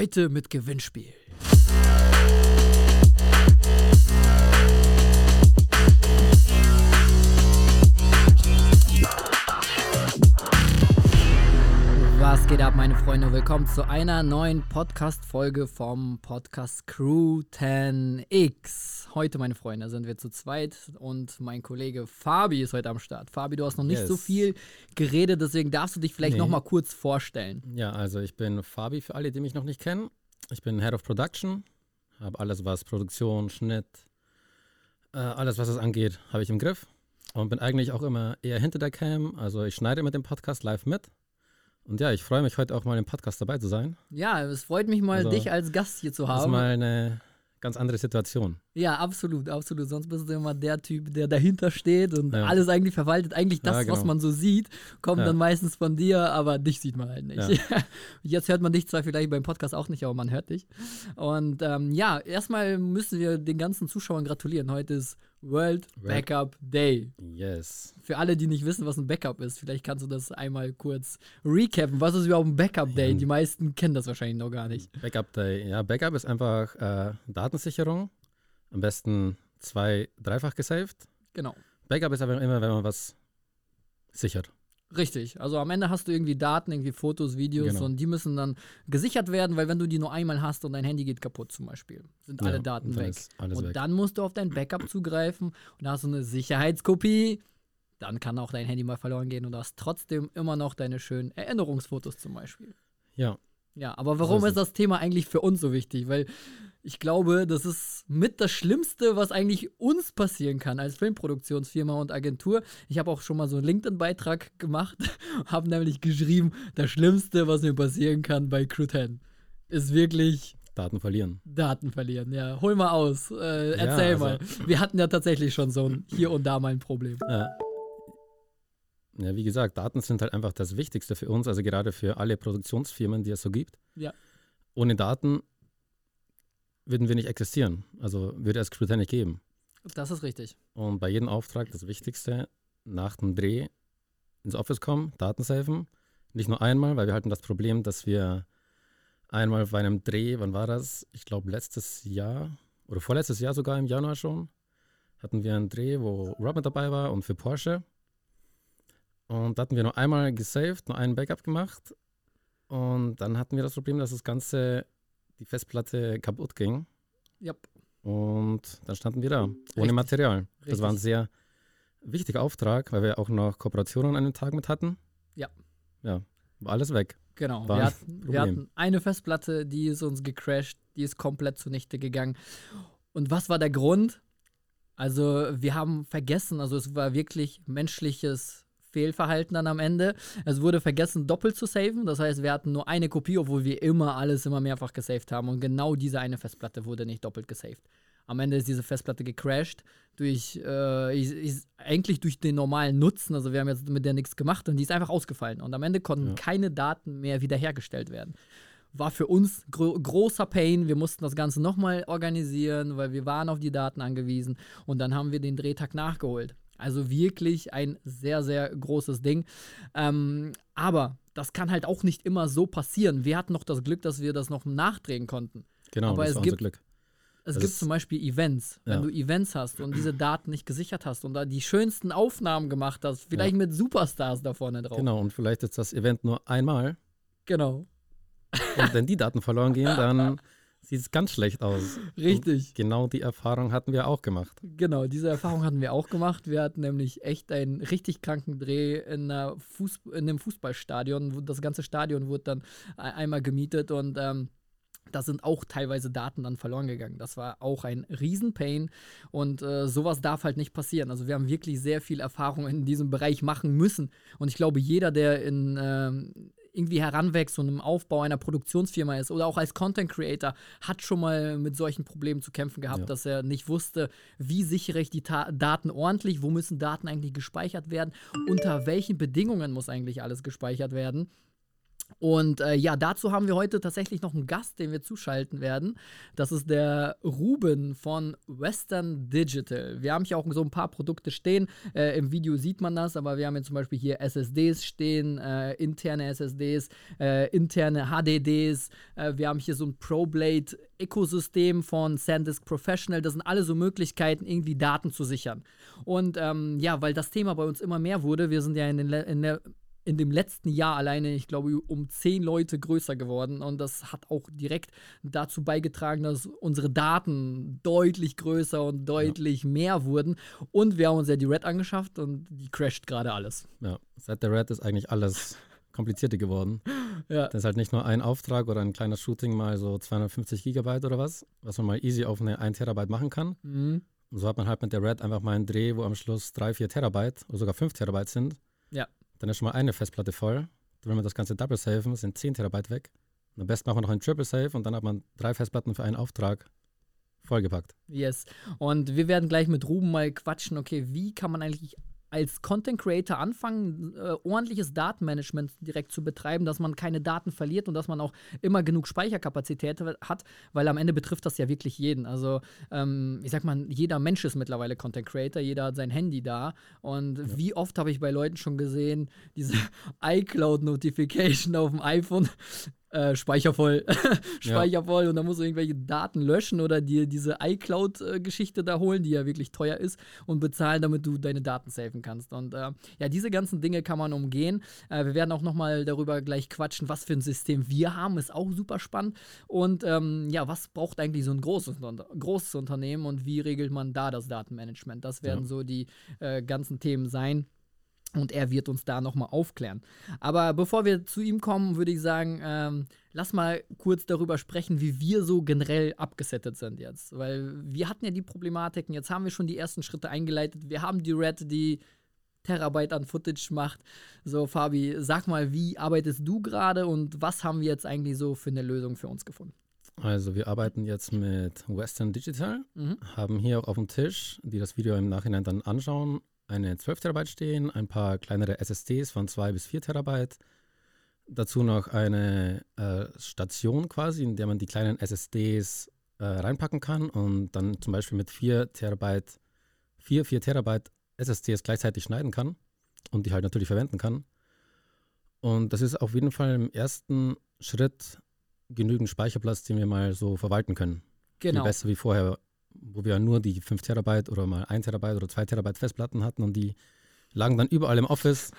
Heute mit Gewinnspiel. Geht ab, meine Freunde? Willkommen zu einer neuen Podcast-Folge vom Podcast Crew 10X. Heute, meine Freunde, sind wir zu zweit und mein Kollege Fabi ist heute am Start. Fabi, du hast noch nicht Yes. so viel geredet, deswegen darfst du dich vielleicht Nee. noch mal kurz vorstellen. Ja, also ich bin Fabi für alle, die mich noch nicht kennen. Ich bin Head of Production, habe alles, was Produktion, Schnitt, äh, alles, was es angeht, habe ich im Griff. Und bin eigentlich auch immer eher hinter der Cam. Also ich schneide mit dem Podcast live mit. Und ja, ich freue mich heute auch mal im Podcast dabei zu sein. Ja, es freut mich mal, Also, dich als Gast hier zu Das ist haben. mal eine ganz andere Situation. Ja, absolut, absolut. Sonst bist du immer der Typ, der dahinter steht und Ja. alles eigentlich verwaltet. Eigentlich das, Ja, was genau. man so sieht, kommt Ja. dann meistens von dir, aber dich sieht man halt nicht. Jetzt hört man dich zwar vielleicht beim Podcast auch nicht, aber man hört dich. Und ähm, ja, erstmal müssen wir den ganzen Zuschauern gratulieren. Heute ist World Backup Day. Yes. Für alle, die nicht wissen, was ein Backup ist, vielleicht kannst du das einmal kurz recappen. Was ist überhaupt ein Backup Day? Die meisten kennen das wahrscheinlich noch gar nicht. Backup Day. Ja, Backup ist einfach äh, Datensicherung. Am besten zwei, dreifach gesaved. Genau. Backup ist aber immer, wenn man was sichert. Richtig. Also am Ende hast du irgendwie Daten, irgendwie Fotos, Videos Genau. und die müssen dann gesichert werden, weil wenn du die nur einmal hast und dein Handy geht kaputt zum Beispiel, sind alle Ja, Daten und dann weg. und weg. dann musst du auf dein Backup zugreifen und hast du eine Sicherheitskopie. Dann kann auch dein Handy mal verloren gehen und du hast trotzdem immer noch deine schönen Erinnerungsfotos zum Beispiel. Ja, Ja, aber warum So ist ist das Thema eigentlich für uns so wichtig? Weil ich glaube, das ist mit das Schlimmste, was eigentlich uns passieren kann als Filmproduktionsfirma und Agentur. Ich habe auch schon mal so einen LinkedIn-Beitrag gemacht, habe nämlich geschrieben, das Schlimmste, was mir passieren kann bei Crew 10, ist wirklich Daten verlieren. Daten verlieren. Ja, hol mal aus, äh, Ja, erzähl also- mal. Wir hatten ja tatsächlich schon so ein hier und da mal ein Problem. Ja. ja, wie gesagt, Daten sind halt einfach das Wichtigste für uns, also gerade für alle Produktionsfirmen, die es so gibt. Ja. Ohne Daten würden wir nicht existieren. Also würde es Crew 10 nicht geben. Das ist richtig. Und bei jedem Auftrag das Wichtigste, nach dem Dreh ins Office kommen, Daten saven. Nicht nur einmal, weil wir hatten das Problem, dass wir einmal bei einem Dreh, wann war das? Ich glaube letztes Jahr oder vorletztes Jahr sogar im Januar schon, hatten wir einen Dreh, wo Rob mit dabei war und für Porsche. Und da hatten wir nur einmal gesaved, nur einen Backup gemacht. Und dann hatten wir das Problem, dass das Ganze, die Festplatte kaputt ging. Ja, Und dann standen wir da, ohne Richtig. Material. Das war ein sehr wichtiger Auftrag, weil wir auch noch Kooperationen an dem Tag mit hatten. Ja. Ja, war alles weg. Genau. Wir hatten, wir hatten eine Festplatte, die ist uns gecrashed, die ist komplett zunichte gegangen. Und was war der Grund? Also, wir haben vergessen, also es war wirklich menschliches Fehlverhalten dann am Ende. Es wurde vergessen, doppelt zu saven. Das heißt, wir hatten nur eine Kopie, obwohl wir immer alles immer mehrfach gesaved haben. Und genau diese eine Festplatte wurde nicht doppelt gesaved. Am Ende ist diese Festplatte gecrashed durch, äh, ich, ich, eigentlich durch den normalen Nutzen. Also wir haben jetzt mit der nichts gemacht und die ist einfach ausgefallen. Und am Ende konnten Ja. keine Daten mehr wiederhergestellt werden. War für uns gro großer Pain. Wir mussten das Ganze nochmal organisieren, weil wir waren auf die Daten angewiesen. Und dann haben wir den Drehtag nachgeholt. Also wirklich ein sehr, sehr großes Ding. Ähm, aber das kann halt auch nicht immer so passieren. Wir hatten noch das Glück, dass wir das noch nachdrehen konnten. Genau, Aber das es war gibt- Glück. Es Das gibt ist- zum Beispiel Events. Wenn Ja. du Events hast und diese Daten nicht gesichert hast und da die schönsten Aufnahmen gemacht hast, vielleicht mit Superstars da vorne drauf. Genau, und vielleicht ist das Event nur einmal. Genau. Und wenn die Daten verloren gehen, dann sieht es ganz schlecht aus. Richtig. Genau die Erfahrung hatten wir auch gemacht. Genau, diese Erfahrung hatten wir auch gemacht. Wir hatten nämlich echt einen richtig kranken Dreh in, Fuß in einem Fußballstadion. Das ganze Stadion wurde dann e- einmal gemietet und ähm, da sind auch teilweise Daten dann verloren gegangen. Das war auch ein Riesenpain und äh, sowas darf halt nicht passieren. Also wir haben wirklich sehr viel Erfahrung in diesem Bereich machen müssen und ich glaube, jeder, der in ähm, irgendwie heranwächst und im Aufbau einer Produktionsfirma ist oder auch als Content Creator, hat schon mal mit solchen Problemen zu kämpfen gehabt, Ja. dass er nicht wusste, wie sichere ich die Ta Daten ordentlich, wo müssen Daten eigentlich gespeichert werden, unter welchen Bedingungen muss eigentlich alles gespeichert werden. Und äh, ja, dazu haben wir heute tatsächlich noch einen Gast, den wir zuschalten werden. Das ist der Ruben von Western Digital. Wir haben hier auch so ein paar Produkte stehen. Äh, Im Video sieht man das, aber wir haben hier zum Beispiel hier SSDs stehen, äh, interne SSDs, äh, interne HDDs. Äh, wir haben hier so ein ProBlade Ökosystem von SanDisk Professional. Das sind alle so Möglichkeiten, irgendwie Daten zu sichern. Und ähm, ja, weil das Thema bei uns immer mehr wurde, wir sind ja in, den, in der in dem letzten Jahr alleine, ich glaube, um zehn Leute größer geworden. Und das hat auch direkt dazu beigetragen, dass unsere Daten deutlich größer und deutlich ja. mehr wurden. Und wir haben uns ja die Red angeschafft und die crasht gerade alles. Ja, seit der Red ist eigentlich alles komplizierter geworden. Ja. Das ist halt nicht nur ein Auftrag oder ein kleines Shooting mal so 250 Gigabyte oder was, was man mal easy auf eine 1 Terabyte machen kann. Mhm. Und so hat man halt mit der Red einfach mal einen Dreh, wo am Schluss 3, 4 Terabyte oder sogar 5 Terabyte sind. Ja. Dann ist schon mal eine Festplatte voll. Will man das Ganze Double safen, sind 10 Terabyte weg. Und am besten macht man noch einen Triple Save und dann hat man drei Festplatten für einen Auftrag vollgepackt. Yes. Und wir werden gleich mit Ruben mal quatschen, okay, wie kann man eigentlich als Content Creator anfangen, äh, ordentliches Datenmanagement direkt zu betreiben, dass man keine Daten verliert und dass man auch immer genug Speicherkapazität hat, weil am Ende betrifft das ja wirklich jeden. Also ähm, ich sag mal, jeder Mensch ist mittlerweile Content Creator, jeder hat sein Handy da und ja. wie oft habe ich bei Leuten schon gesehen, diese iCloud-Notification auf dem iPhone, äh, Speicher voll, Speicher ja. voll und dann musst du irgendwelche Daten löschen oder dir diese iCloud-Geschichte da holen, die ja wirklich teuer ist und bezahlen, damit du deine Daten safen kannst. Und äh, ja, diese ganzen Dinge kann man umgehen. Äh, wir werden auch nochmal darüber gleich quatschen, was für ein System wir haben, ist auch super spannend. Und ähm, ja, was braucht eigentlich so ein großes, großes Unternehmen und wie regelt man da das Datenmanagement? Das werden ja. so die äh, ganzen Themen sein. Und er wird uns da nochmal aufklären. Aber bevor wir zu ihm kommen, würde ich sagen, ähm, lass mal kurz darüber sprechen, wie wir so generell abgesettet sind jetzt. Weil wir hatten ja die Problematiken, jetzt haben wir schon die ersten Schritte eingeleitet. Wir haben die Red, die Terabyte an Footage macht. So, Fabi, sag mal, wie arbeitest du gerade und was haben wir jetzt eigentlich so für eine Lösung für uns gefunden? Also wir arbeiten jetzt mit Western Digital, mhm. haben hier auch auf dem Tisch, die das Video im Nachhinein dann anschauen, eine 12 Terabyte stehen, ein paar kleinere SSDs von 2 bis 4 Terabyte, dazu noch eine äh, Station quasi, in der man die kleinen SSDs äh, reinpacken kann und dann zum Beispiel mit 4 Terabyte, 4, 4 Terabyte SSDs gleichzeitig schneiden kann und die halt natürlich verwenden kann. Und das ist auf jeden Fall im ersten Schritt genügend Speicherplatz, den wir mal so verwalten können. Genau. Viel besser wie vorher wo wir nur die 5 Terabyte oder mal 1 Terabyte oder 2 Terabyte Festplatten hatten und die lagen dann überall im Office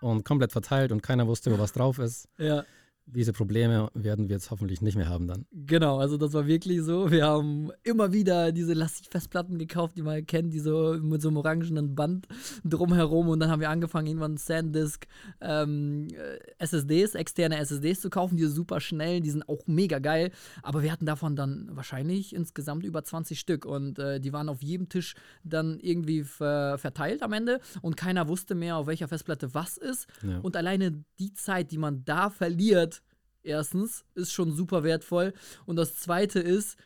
und komplett verteilt und keiner wusste, wo was drauf ist. Ja diese Probleme werden wir jetzt hoffentlich nicht mehr haben dann. Genau, also das war wirklich so. Wir haben immer wieder diese Lastig-Festplatten gekauft, die man kennt, die so mit so einem orangenen Band drumherum. Und dann haben wir angefangen, irgendwann SanDisk ähm, äh, SSDs, externe SSDs zu kaufen, die sind super schnell, die sind auch mega geil. Aber wir hatten davon dann wahrscheinlich insgesamt über 20 Stück. Und äh, die waren auf jedem Tisch dann irgendwie ver verteilt am Ende. Und keiner wusste mehr, auf welcher Festplatte was ist. Ja. Und alleine die Zeit, die man da verliert, Erstens, ist schon super wertvoll. Und das zweite ist,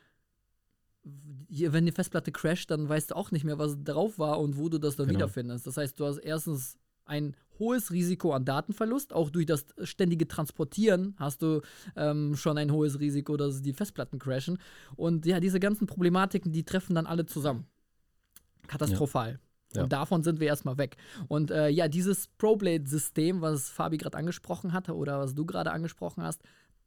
wenn die Festplatte crasht, dann weißt du auch nicht mehr, was drauf war und wo du das dann genau. wiederfindest. Das heißt, du hast erstens ein hohes Risiko an Datenverlust. Auch durch das ständige Transportieren hast du ähm, schon ein hohes Risiko, dass die Festplatten crashen. Und ja, diese ganzen Problematiken, die treffen dann alle zusammen. Katastrophal. Ja. Ja. Und davon sind wir erstmal weg. Und äh, ja, dieses ProBlade-System, was Fabi gerade angesprochen hatte oder was du gerade angesprochen hast,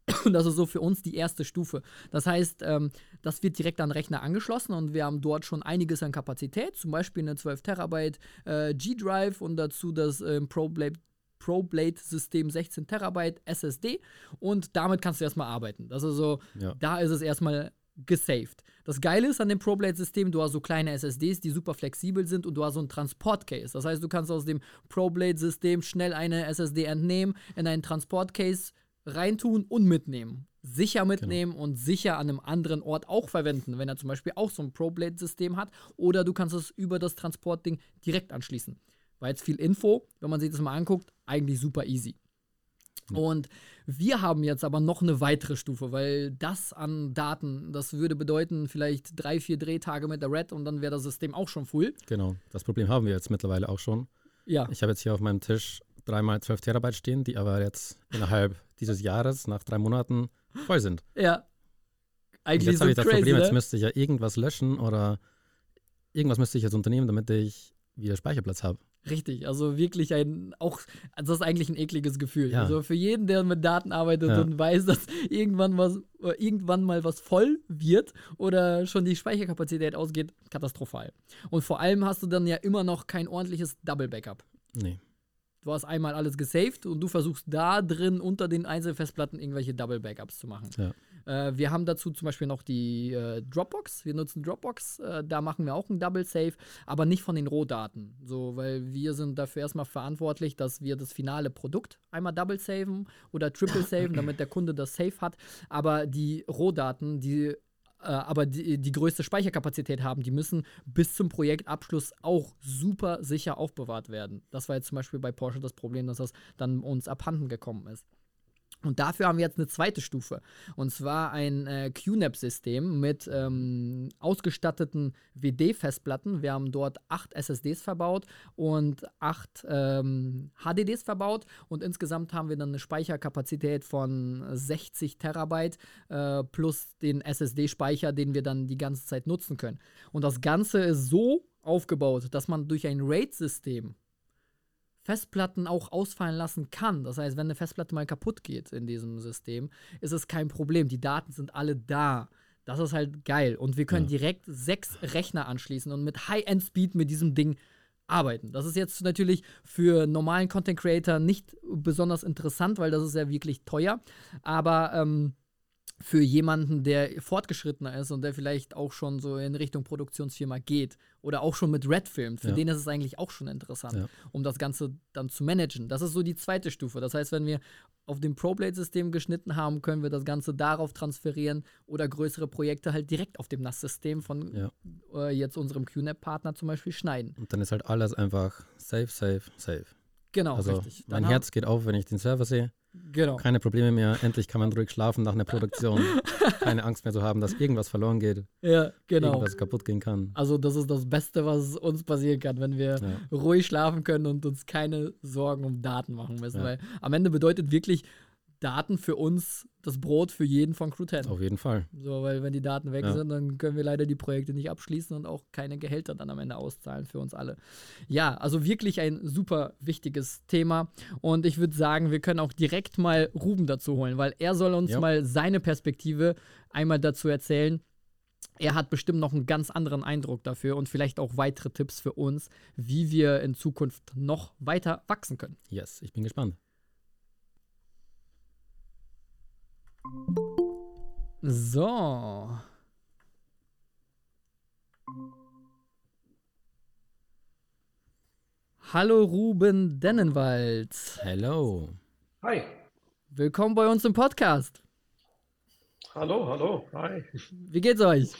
das ist so für uns die erste Stufe. Das heißt, ähm, das wird direkt an den Rechner angeschlossen und wir haben dort schon einiges an Kapazität, zum Beispiel eine 12 Terabyte äh, G-Drive und dazu das äh, ProBlade ProBlade-System 16 Terabyte SSD und damit kannst du erstmal arbeiten. Das ist so, ja. da ist es erstmal gesaved. Das Geile ist an dem ProBlade-System, du hast so kleine SSDs, die super flexibel sind und du hast so ein Transportcase. Das heißt, du kannst aus dem ProBlade-System schnell eine SSD entnehmen, in einen Transportcase reintun und mitnehmen. Sicher mitnehmen genau. und sicher an einem anderen Ort auch verwenden, wenn er zum Beispiel auch so ein ProBlade-System hat. Oder du kannst es über das Transportding direkt anschließen. War jetzt viel Info, wenn man sich das mal anguckt, eigentlich super easy. Und wir haben jetzt aber noch eine weitere Stufe, weil das an Daten, das würde bedeuten, vielleicht drei, vier Drehtage mit der Red und dann wäre das System auch schon full. Genau, das Problem haben wir jetzt mittlerweile auch schon. Ja. Ich habe jetzt hier auf meinem Tisch dreimal 12 Terabyte stehen, die aber jetzt innerhalb dieses Jahres, nach drei Monaten, voll sind. Ja. Eigentlich jetzt so habe ich das crazy, Problem, ne? jetzt müsste ich ja irgendwas löschen oder irgendwas müsste ich jetzt unternehmen, damit ich wieder Speicherplatz habe. Richtig, also wirklich ein, auch, also das ist eigentlich ein ekliges Gefühl. Ja. Also für jeden, der mit Daten arbeitet ja. und weiß, dass irgendwann was, irgendwann mal was voll wird oder schon die Speicherkapazität ausgeht, katastrophal. Und vor allem hast du dann ja immer noch kein ordentliches Double Backup. Nee. Du hast einmal alles gesaved und du versuchst da drin unter den Einzelfestplatten irgendwelche Double Backups zu machen. Ja. Äh, wir haben dazu zum Beispiel noch die äh, Dropbox. Wir nutzen Dropbox. Äh, da machen wir auch ein Double Save, aber nicht von den Rohdaten. So, weil wir sind dafür erstmal verantwortlich, dass wir das finale Produkt einmal Double saven oder Triple saven, damit der Kunde das Safe hat. Aber die Rohdaten, die aber die, die größte Speicherkapazität haben, die müssen bis zum Projektabschluss auch super sicher aufbewahrt werden. Das war jetzt zum Beispiel bei Porsche das Problem, dass das dann uns abhanden gekommen ist. Und dafür haben wir jetzt eine zweite Stufe. Und zwar ein äh, QNAP-System mit ähm, ausgestatteten WD-Festplatten. Wir haben dort acht SSDs verbaut und acht ähm, HDDs verbaut. Und insgesamt haben wir dann eine Speicherkapazität von 60 Terabyte äh, plus den SSD-Speicher, den wir dann die ganze Zeit nutzen können. Und das Ganze ist so aufgebaut, dass man durch ein RAID-System Festplatten auch ausfallen lassen kann. Das heißt, wenn eine Festplatte mal kaputt geht in diesem System, ist es kein Problem. Die Daten sind alle da. Das ist halt geil. Und wir können ja. direkt sechs Rechner anschließen und mit High-End-Speed mit diesem Ding arbeiten. Das ist jetzt natürlich für normalen Content Creator nicht besonders interessant, weil das ist ja wirklich teuer. Aber ähm, für jemanden, der fortgeschrittener ist und der vielleicht auch schon so in Richtung Produktionsfirma geht oder auch schon mit Red filmt, für ja. den ist es eigentlich auch schon interessant, ja. um das Ganze dann zu managen. Das ist so die zweite Stufe. Das heißt, wenn wir auf dem ProBlade-System geschnitten haben, können wir das Ganze darauf transferieren oder größere Projekte halt direkt auf dem NAS-System von ja. äh, jetzt unserem QNAP-Partner zum Beispiel schneiden. Und dann ist halt alles einfach safe, safe, safe. Genau, also richtig. Dann mein Herz geht auf, wenn ich den Server sehe. Genau. Keine Probleme mehr. Endlich kann man ruhig schlafen nach einer Produktion. Keine Angst mehr zu haben, dass irgendwas verloren geht. Ja, genau. Irgendwas kaputt gehen kann. Also, das ist das Beste, was uns passieren kann, wenn wir ja. ruhig schlafen können und uns keine Sorgen um Daten machen müssen. Ja. Weil am Ende bedeutet wirklich Daten für uns das Brot für jeden von Crew 10. Auf jeden Fall. So, weil wenn die Daten weg ja. sind, dann können wir leider die Projekte nicht abschließen und auch keine Gehälter dann am Ende auszahlen für uns alle. Ja, also wirklich ein super wichtiges Thema und ich würde sagen, wir können auch direkt mal Ruben dazu holen, weil er soll uns ja. mal seine Perspektive einmal dazu erzählen. Er hat bestimmt noch einen ganz anderen Eindruck dafür und vielleicht auch weitere Tipps für uns, wie wir in Zukunft noch weiter wachsen können. Yes, ich bin gespannt. So. Hallo Ruben Dennenwald. Hello. Hi. Willkommen bei uns im Podcast. Hallo, hallo, hi. Wie geht's euch?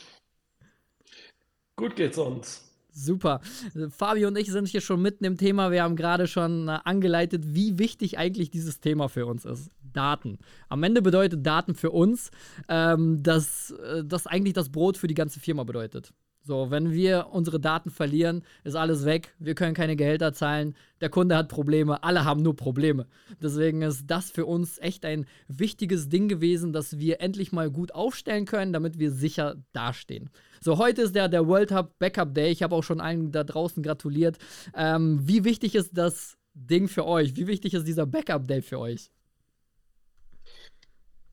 Gut geht's uns. Super. Fabi und ich sind hier schon mitten im Thema. Wir haben gerade schon äh, angeleitet, wie wichtig eigentlich dieses Thema für uns ist. Daten. Am Ende bedeutet Daten für uns, ähm, dass äh, das eigentlich das Brot für die ganze Firma bedeutet. So, wenn wir unsere Daten verlieren, ist alles weg. Wir können keine Gehälter zahlen. Der Kunde hat Probleme. Alle haben nur Probleme. Deswegen ist das für uns echt ein wichtiges Ding gewesen, dass wir endlich mal gut aufstellen können, damit wir sicher dastehen. So, heute ist der, der World Hub Backup Day. Ich habe auch schon allen da draußen gratuliert. Ähm, wie wichtig ist das Ding für euch? Wie wichtig ist dieser Backup Day für euch?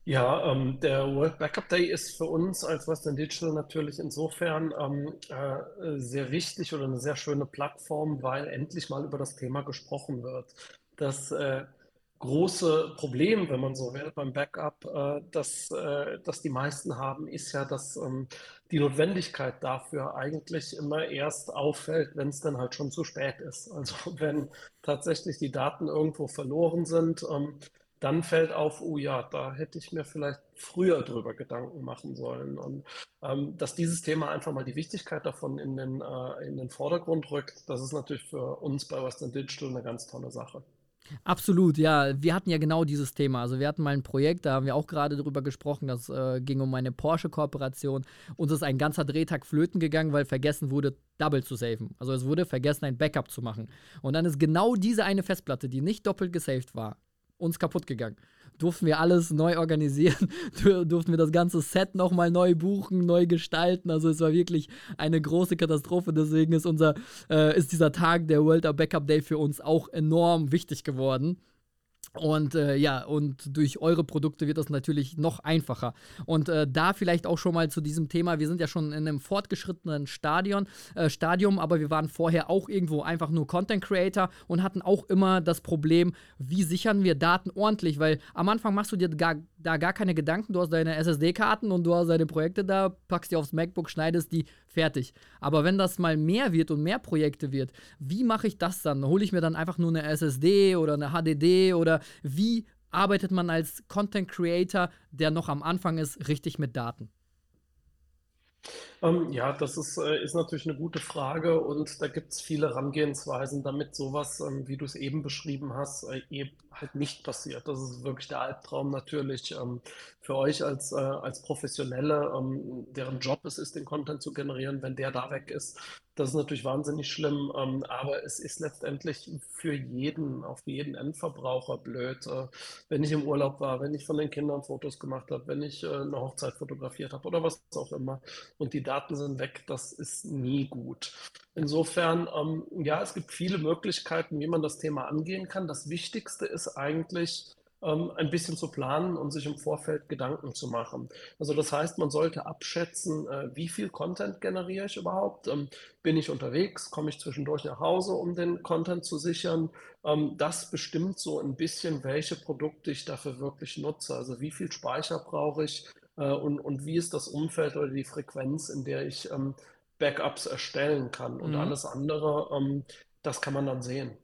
Ja, ähm, der World Backup Day ist für uns als Western Digital natürlich insofern ähm, äh, sehr wichtig oder eine sehr schöne Plattform, weil endlich mal über das Thema gesprochen wird. Das äh, große Problem, wenn man so will, beim Backup, äh, das, äh, das die meisten haben, ist ja, dass ähm, die Notwendigkeit dafür eigentlich immer erst auffällt, wenn es dann halt schon zu spät ist. Also wenn tatsächlich die Daten irgendwo verloren sind, ähm, dann fällt auf, oh ja, da hätte ich mir vielleicht früher drüber Gedanken machen sollen. Und ähm, dass dieses Thema einfach mal die Wichtigkeit davon in den, äh, in den Vordergrund rückt, das ist natürlich für uns bei Western Digital eine ganz tolle Sache. Absolut, ja. Wir hatten ja genau dieses Thema. Also wir hatten mal ein Projekt, da haben wir auch gerade drüber gesprochen, das äh, ging um eine Porsche-Kooperation. Uns ist ein ganzer Drehtag flöten gegangen, weil vergessen wurde, Double zu saven. Also es wurde vergessen, ein Backup zu machen. Und dann ist genau diese eine Festplatte, die nicht doppelt gesaved war, uns kaputt gegangen durften wir alles neu organisieren, durften wir das ganze Set nochmal neu buchen, neu gestalten. Also es war wirklich eine große Katastrophe. Deswegen ist unser, äh, ist dieser Tag der World Backup Day für uns auch enorm wichtig geworden. Und äh, ja, und durch eure Produkte wird das natürlich noch einfacher. Und äh, da vielleicht auch schon mal zu diesem Thema. Wir sind ja schon in einem fortgeschrittenen Stadion, äh, Stadium, aber wir waren vorher auch irgendwo einfach nur Content Creator und hatten auch immer das Problem, wie sichern wir Daten ordentlich, weil am Anfang machst du dir gar, da gar keine Gedanken. Du hast deine SSD-Karten und du hast deine Projekte da, packst die aufs MacBook, schneidest die, fertig. Aber wenn das mal mehr wird und mehr Projekte wird, wie mache ich das dann? Hole ich mir dann einfach nur eine SSD oder eine HDD oder wie arbeitet man als Content Creator, der noch am Anfang ist, richtig mit Daten? Ähm, ja, das ist, äh, ist natürlich eine gute Frage und da gibt es viele Herangehensweisen, damit sowas, ähm, wie du es eben beschrieben hast, äh, eben halt nicht passiert. Das ist wirklich der Albtraum natürlich ähm, für euch als, äh, als Professionelle, ähm, deren Job es ist, den Content zu generieren, wenn der da weg ist. Das ist natürlich wahnsinnig schlimm, ähm, aber es ist letztendlich für jeden, für jeden Endverbraucher blöd. Äh, wenn ich im Urlaub war, wenn ich von den Kindern Fotos gemacht habe, wenn ich äh, eine Hochzeit fotografiert habe oder was auch immer und die Daten sind weg, das ist nie gut. Insofern, ähm, ja, es gibt viele Möglichkeiten, wie man das Thema angehen kann. Das Wichtigste ist eigentlich, ähm, ein bisschen zu planen und sich im Vorfeld Gedanken zu machen. Also das heißt, man sollte abschätzen, äh, wie viel Content generiere ich überhaupt? Ähm, bin ich unterwegs? Komme ich zwischendurch nach Hause, um den Content zu sichern? Ähm, das bestimmt so ein bisschen, welche Produkte ich dafür wirklich nutze. Also wie viel Speicher brauche ich? Äh, und, und wie ist das Umfeld oder die Frequenz, in der ich Backups erstellen kann. Und mhm. alles andere, das kann man dann sehen.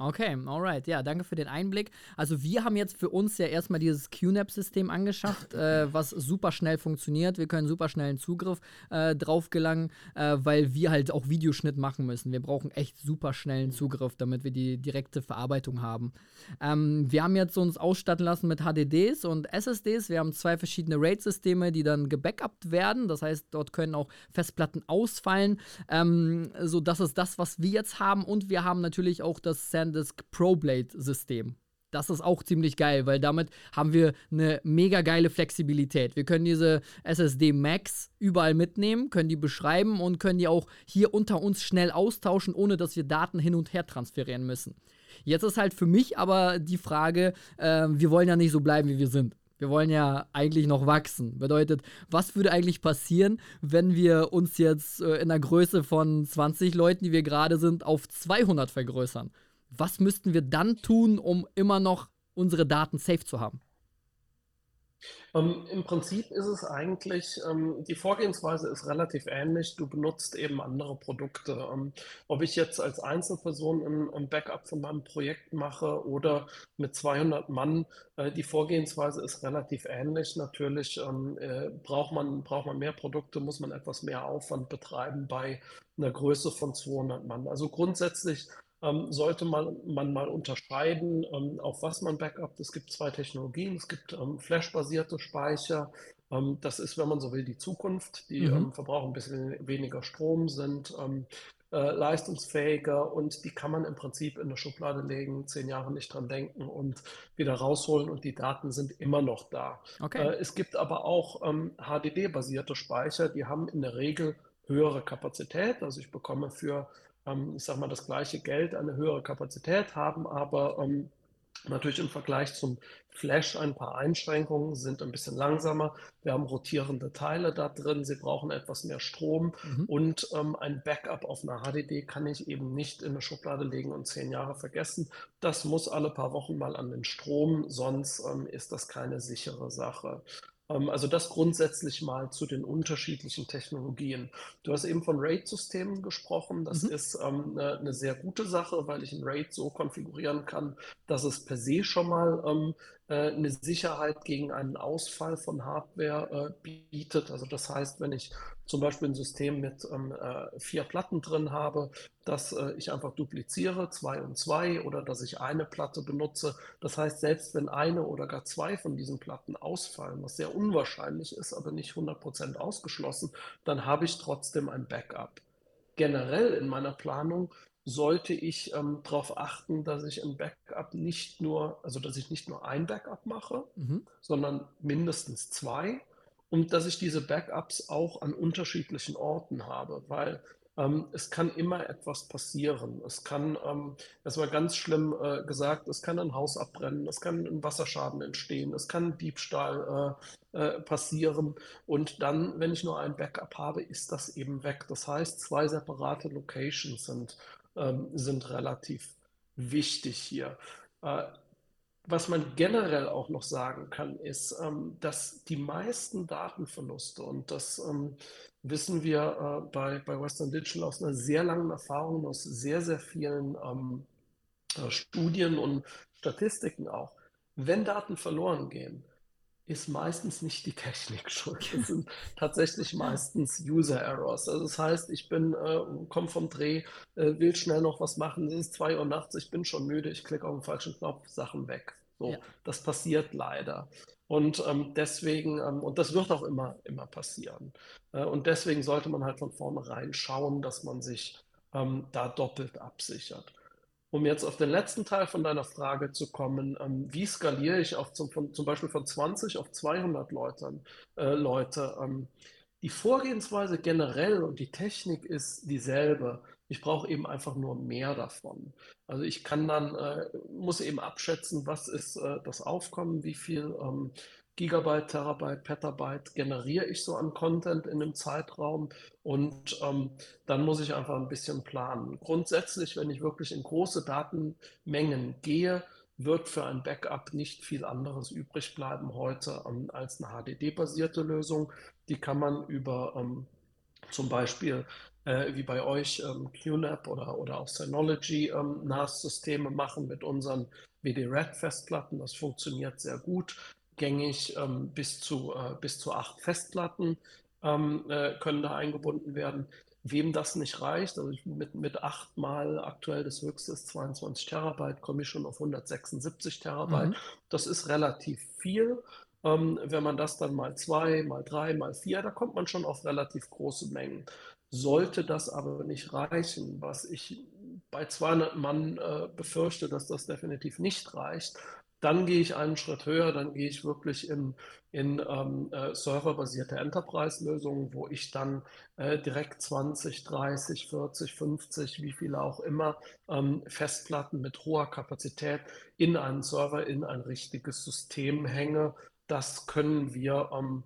Okay, alright. Ja, danke für den Einblick. Also wir haben jetzt für uns ja erstmal dieses QNAP-System angeschafft, äh, was super schnell funktioniert. Wir können super schnell einen Zugriff äh, drauf gelangen, äh, weil wir halt auch Videoschnitt machen müssen. Wir brauchen echt super schnellen Zugriff, damit wir die direkte Verarbeitung haben. Ähm, wir haben jetzt uns ausstatten lassen mit HDDs und SSDs. Wir haben zwei verschiedene RAID-Systeme, die dann gebackupt werden. Das heißt, dort können auch Festplatten ausfallen. Ähm, so, das ist das, was wir jetzt haben. Und wir haben natürlich auch das Sand SanDisk ProBlade-System. Das ist auch ziemlich geil, weil damit haben wir eine mega geile Flexibilität. Wir können diese SSD Max überall mitnehmen, können die beschreiben und können die auch hier unter uns schnell austauschen, ohne dass wir Daten hin und her transferieren müssen. Jetzt ist halt für mich aber die Frage, äh, wir wollen ja nicht so bleiben, wie wir sind. Wir wollen ja eigentlich noch wachsen. Bedeutet, was würde eigentlich passieren, wenn wir uns jetzt äh, in der Größe von 20 Leuten, die wir gerade sind, auf 200 vergrößern? Was müssten wir dann tun, um immer noch unsere Daten safe zu haben? Ähm, Im Prinzip ist es eigentlich, ähm, die Vorgehensweise ist relativ ähnlich. Du benutzt eben andere Produkte. Ähm, ob ich jetzt als Einzelperson ein, ein, Backup von meinem Projekt mache oder mit 200 Mann, äh, die Vorgehensweise ist relativ ähnlich. Natürlich äh, braucht, man, braucht man mehr Produkte, muss man etwas mehr Aufwand betreiben bei einer Größe von 200 Mann. Also grundsätzlich ähm, sollte man, man mal unterscheiden, ähm, auf was man backupt. Es gibt zwei Technologien. Es gibt ähm, Flash-basierte Speicher. Ähm, das ist, wenn man so will, die Zukunft. Die mhm. Ähm, verbrauchen ein bisschen weniger Strom, sind ähm, äh, leistungsfähiger und die kann man im Prinzip in eine Schublade legen, zehn Jahre nicht dran denken und wieder rausholen und die Daten sind immer noch da. Okay. Äh, es gibt aber auch HDD-basierte Speicher, die haben in der Regel höhere Kapazität. Also ich bekomme für ähm, ich sage mal, das gleiche Geld eine höhere Kapazität haben, aber ähm, natürlich im Vergleich zum Flash ein paar Einschränkungen, sind ein bisschen langsamer. Wir haben rotierende Teile da drin, sie brauchen etwas mehr Strom mhm. und ähm, ein Backup auf einer HDD kann ich eben nicht in eine Schublade legen und zehn Jahre vergessen. Das muss alle paar Wochen mal an den Strom, sonst ähm, ist das keine sichere Sache. Ähm, also das grundsätzlich mal zu den unterschiedlichen Technologien. Du hast eben von RAID-Systemen gesprochen. Das mhm. ist ähm, eine, eine, sehr gute Sache, weil ich ein RAID so konfigurieren kann, dass es per se schon mal ähm, äh, eine Sicherheit gegen einen Ausfall von Hardware äh, bietet. Also das heißt, wenn ich zum Beispiel ein System mit ähm, äh, vier Platten drin habe, dass äh, ich einfach dupliziere, zwei und zwei, oder dass ich eine Platte benutze. Das heißt, selbst wenn eine oder gar zwei von diesen Platten ausfallen, was sehr unwahrscheinlich ist, aber nicht 100% ausgeschlossen, dann habe ich trotzdem ein Backup. Generell in meiner Planung sollte ich ähm, darauf achten, dass ich ein Backup nicht nur, also dass ich nicht nur ein Backup mache, mhm. sondern mindestens zwei und dass ich diese Backups auch an unterschiedlichen Orten habe, weil ähm, es kann immer etwas passieren. Es kann, ähm, das war ganz schlimm äh, gesagt, es kann ein Haus abbrennen, es kann ein Wasserschaden entstehen, es kann Diebstahl äh, äh, passieren. Und dann, wenn ich nur ein Backup habe, ist das eben weg. Das heißt, zwei separate Locations sind ähm, sind relativ wichtig hier. Was man generell auch noch sagen kann, ist, ähm, dass die meisten Datenverluste, und das ähm, wissen wir äh, bei, bei Western Digital aus einer sehr langen Erfahrung, aus sehr, sehr vielen ähm, äh, Studien und Statistiken auch, wenn Daten verloren gehen, ist meistens nicht die Technik schuld. Das sind tatsächlich meistens User Errors. Also das heißt, ich bin, äh, komme vom Dreh, äh, will schnell noch was machen, es ist zwei Uhr nachts, ich bin schon müde, ich klicke auf den falschen Knopf, Sachen weg. So, ja. das passiert leider. Und ähm, deswegen, ähm, und das wird auch immer, immer passieren. Äh, und deswegen sollte man halt von vornherein schauen, dass man sich ähm, da doppelt absichert. Um jetzt auf den letzten Teil von deiner Frage zu kommen, ähm, wie skaliere ich auf zum, von, zum Beispiel von 20 auf 200 Leuten, äh, Leute? Ähm, die Vorgehensweise generell und die Technik ist dieselbe. Ich brauche eben einfach nur mehr davon. Also ich kann dann, äh, muss eben abschätzen, was ist äh, das Aufkommen, wie viel ähm, Gigabyte, Terabyte, Petabyte generiere ich so an Content in einem Zeitraum und ähm, dann muss ich einfach ein bisschen planen. Grundsätzlich, wenn ich wirklich in große Datenmengen gehe, wird für ein Backup nicht viel anderes übrig bleiben heute ähm, als eine HDD-basierte Lösung. Die kann man über ähm, zum Beispiel äh, wie bei euch ähm, QNAP oder, oder auch Synology ähm, NAS-Systeme machen mit unseren WD-RAD-Festplatten. Das funktioniert sehr gut gängig ähm, bis, zu, äh, bis zu acht Festplatten ähm, äh, können da eingebunden werden. Wem das nicht reicht, also mit, mit acht mal aktuell das höchste ist 22 Terabyte, komme ich schon auf 176 Terabyte. Mhm. Das ist relativ viel. Ähm, wenn man das dann mal zwei, mal drei, mal vier, da kommt man schon auf relativ große Mengen. Sollte das aber nicht reichen, was ich bei 200 Mann äh, befürchte, dass das definitiv nicht reicht, dann gehe ich einen Schritt höher, dann gehe ich wirklich in, in ähm, äh, serverbasierte Enterprise-Lösungen, wo ich dann äh, direkt 20, 30, 40, 50, wie viele auch immer, ähm, Festplatten mit hoher Kapazität in einen Server, in ein richtiges System hänge. Das können wir ähm,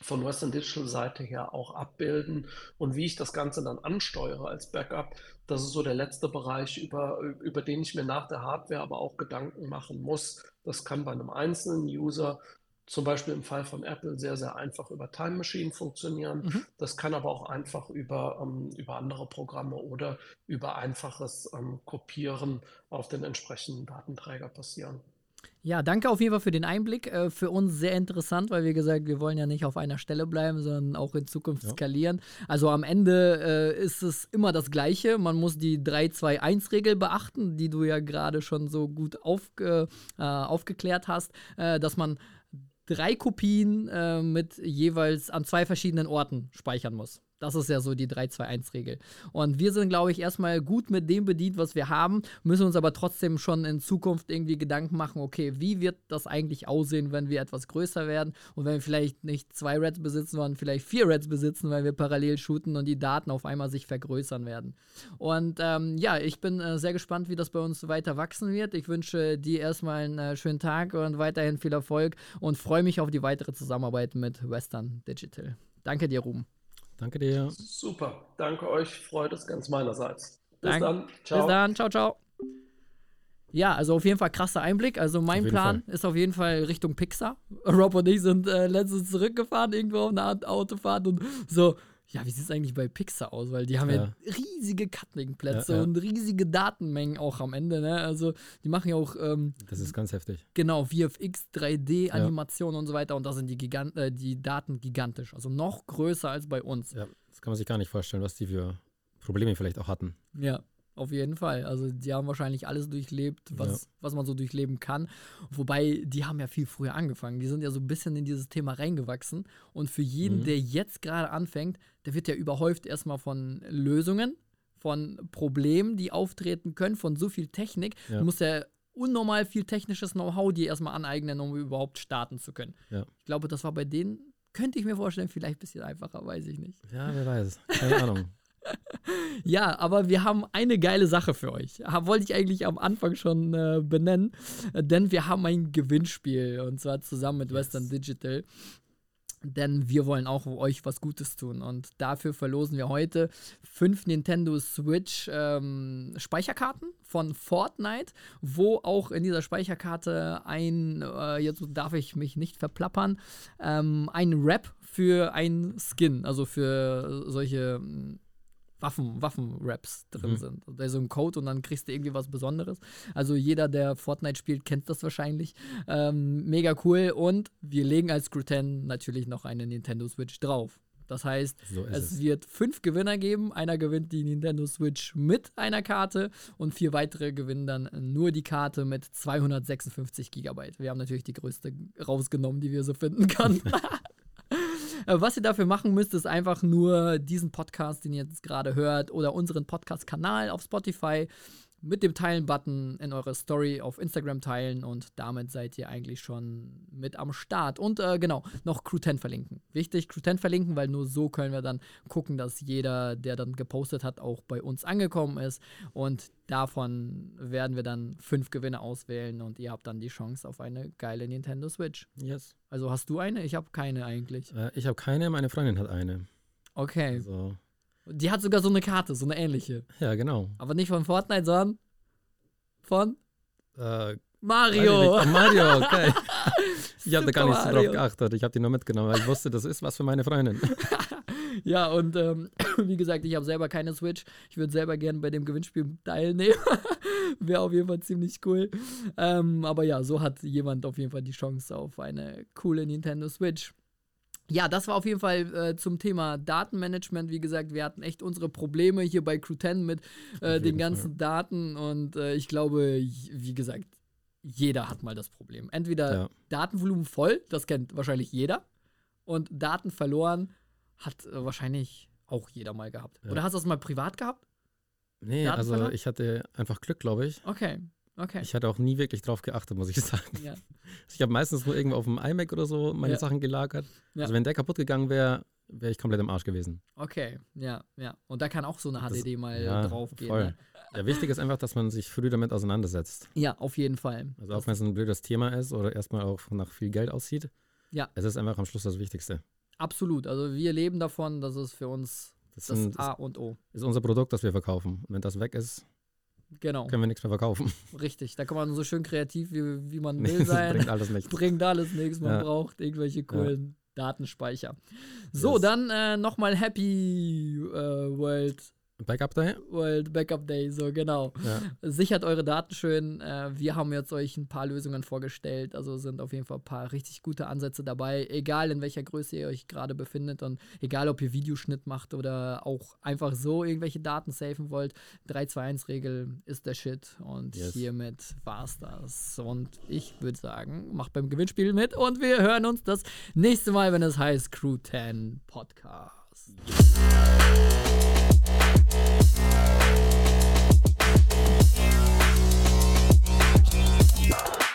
von Western Digital Seite her auch abbilden. Und wie ich das Ganze dann ansteuere als Backup, das ist so der letzte Bereich, über, über den ich mir nach der Hardware aber auch Gedanken machen muss. Das kann bei einem einzelnen User zum Beispiel im Fall von Apple sehr, sehr einfach über Time Machine funktionieren. Mhm. Das kann aber auch einfach über, ähm, über andere Programme oder über einfaches ähm, Kopieren auf den entsprechenden Datenträger passieren. Ja, danke auf jeden Fall für den Einblick. Äh, für uns sehr interessant, weil wie gesagt, wir wollen ja nicht auf einer Stelle bleiben, sondern auch in Zukunft ja. skalieren. Also am Ende äh, ist es immer das Gleiche. Man muss die 3-2-1-Regel beachten, die du ja gerade schon so gut aufge, äh, aufgeklärt hast, äh, dass man drei Kopien äh, mit jeweils an zwei verschiedenen Orten speichern muss. Das ist ja so die 3-2-1-Regel. Und wir sind, glaube ich, erstmal gut mit dem bedient, was wir haben, müssen uns aber trotzdem schon in Zukunft irgendwie Gedanken machen, okay, wie wird das eigentlich aussehen, wenn wir etwas größer werden und wenn wir vielleicht nicht zwei Reds besitzen, sondern vielleicht vier Reds besitzen, weil wir parallel shooten und die Daten auf einmal sich vergrößern werden. Und ähm, ja, ich bin äh, sehr gespannt, wie das bei uns weiter wachsen wird. Ich wünsche dir erstmal einen äh, schönen Tag und weiterhin viel Erfolg und freue mich auf die weitere Zusammenarbeit mit Western Digital. Danke dir, Ruben. Danke dir. Super. Danke euch. Freut es ganz meinerseits. Bis Dank. dann. Ciao. Bis dann. Ciao, ciao. Ja, also auf jeden Fall krasser Einblick. Also mein Plan Fall. ist auf jeden Fall Richtung Pixar. Rob und ich sind äh, letztens zurückgefahren, irgendwo auf einer Autofahrt und so, ja, wie sieht es eigentlich bei Pixar aus? Weil die haben ja, Ja. riesige Cutlink-Plätze Ja, ja. und riesige Datenmengen auch am Ende. Ne? Also die machen ja auch ähm, Das ist ganz heftig. genau VFX, 3D-Animationen und so weiter. Und da sind die, Gigant äh, die Daten gigantisch. Also noch größer als bei uns. Ja, das kann man sich gar nicht vorstellen, was die für Probleme vielleicht auch hatten. Ja, auf jeden Fall. Also die haben wahrscheinlich alles durchlebt, was, was man so durchleben kann. Wobei, die haben ja viel früher angefangen. Die sind ja so ein bisschen in dieses Thema reingewachsen. Und für jeden, Mhm. der jetzt gerade anfängt, der wird ja überhäuft erstmal von Lösungen, von Problemen, die auftreten können, von so viel Technik. Ja. Du musst ja unnormal viel technisches Know-how dir erstmal aneignen, um überhaupt starten zu können. Ja. Ich glaube, das war bei denen, könnte ich mir vorstellen, vielleicht ein bisschen einfacher, weiß ich nicht. Ja, wer weiß. Keine Ahnung. Ja, aber wir haben eine geile Sache für euch. Wollte ich eigentlich am Anfang schon äh, benennen, denn wir haben ein Gewinnspiel und zwar zusammen mit Yes. Western Digital. Denn wir wollen auch euch was Gutes tun und dafür verlosen wir heute fünf Nintendo Switch ähm, Speicherkarten von Fortnite, wo auch in dieser Speicherkarte ein, äh, jetzt darf ich mich nicht verplappern, ähm, ein Rap für ein Skin, also für solche Waffen, Waffen-Raps drin Mhm. sind. Da ist so ein Code und dann kriegst du irgendwie was Besonderes. Also jeder, der Fortnite spielt, kennt das wahrscheinlich. Ähm, mega cool. Und wir legen als Crew 10 natürlich noch eine Nintendo Switch drauf. Das heißt, So es es. wird fünf Gewinner geben. Einer gewinnt die Nintendo Switch mit einer Karte und vier weitere gewinnen dann nur die Karte mit 256 Gigabyte. Wir haben natürlich die größte rausgenommen, die wir so finden können. Äh, Was ihr dafür machen müsst, ist einfach nur diesen Podcast, den ihr jetzt gerade hört, oder unseren Podcast-Kanal auf Spotify mit dem Teilen-Button in eure Story auf Instagram teilen und damit seid ihr eigentlich schon mit am Start. Und äh, genau, noch Crew 10 verlinken. Wichtig, Crew 10 verlinken, weil nur so können wir dann gucken, dass jeder, der dann gepostet hat, auch bei uns angekommen ist. Und davon werden wir dann fünf Gewinne auswählen und ihr habt dann die Chance auf eine geile Nintendo Switch. Yes. Also hast du eine? Ich habe keine eigentlich. Äh, ich habe keine, meine Freundin hat eine. Okay. Also, Die hat sogar so eine Karte, so eine ähnliche. ja, genau. Aber nicht von Fortnite, sondern von Äh, Mario. Nicht. Oh, Mario, okay. Ich habe da gar nicht so drauf geachtet. Ich habe die nur mitgenommen, weil ich wusste, das ist was für meine Freundin. Ja, und ähm, wie gesagt, ich habe selber keine Switch. Ich würde selber gerne bei dem Gewinnspiel teilnehmen. Wäre auf jeden Fall ziemlich cool. Ähm, aber ja, so hat jemand auf jeden Fall die Chance auf eine coole Nintendo Switch. Ja, das war auf jeden Fall äh, zum Thema Datenmanagement. Wie gesagt, wir hatten echt unsere Probleme hier bei Crew 10 mit äh, den ganzen Daten. Und äh, ich glaube, wie gesagt, jeder hat mal das Problem. Entweder Ja. Datenvolumen voll, das kennt wahrscheinlich jeder. Und Daten verloren hat äh, wahrscheinlich auch jeder mal gehabt. Ja. Oder hast du das mal privat gehabt? Nee, Daten also verloren? ich hatte einfach Glück, glaube ich. Okay, okay. Ich hatte auch nie wirklich drauf geachtet, muss ich sagen. ja. Ich habe meistens nur irgendwo auf dem iMac oder so meine Ja. Sachen gelagert. Ja. Also wenn der kaputt gegangen wäre, wäre ich komplett im Arsch gewesen. Okay, ja, ja. Und da kann auch so eine Das- HDD mal ja, draufgehen. voll. Ne? Ja, wichtig ist einfach, dass man sich früh damit auseinandersetzt. Ja, auf jeden Fall. Also auch wenn es ein blödes Thema ist oder erstmal auch nach viel Geld aussieht. Ja. Es ist einfach am Schluss das Wichtigste. Absolut. Also wir leben davon, das ist für uns Das, das sind, A und O. ist unser Produkt, das wir verkaufen. Und wenn das weg ist, Genau, können wir nichts mehr verkaufen. richtig. Da kann man so schön kreativ, wie, wie man will sein. bringt alles nichts. bringt alles nichts, man Ja. braucht irgendwelche coolen Datenspeicher. So, Yes. dann äh, nochmal Happy äh, World, Backup Day? World Backup Day, so genau. Ja. Sichert eure Daten schön. Äh, wir haben jetzt euch ein paar Lösungen vorgestellt. Also sind auf jeden Fall ein paar richtig gute Ansätze dabei. Egal in welcher Größe ihr euch gerade befindet und egal ob ihr Videoschnitt macht oder auch einfach so irgendwelche Daten safen wollt. 3-2-1-Regel ist der Shit. Und Yes. hiermit war's das. Und ich würde sagen, macht beim Gewinnspiel mit und wir hören uns das nächste Mal, wenn es heißt Crew 10 Podcast. Bye.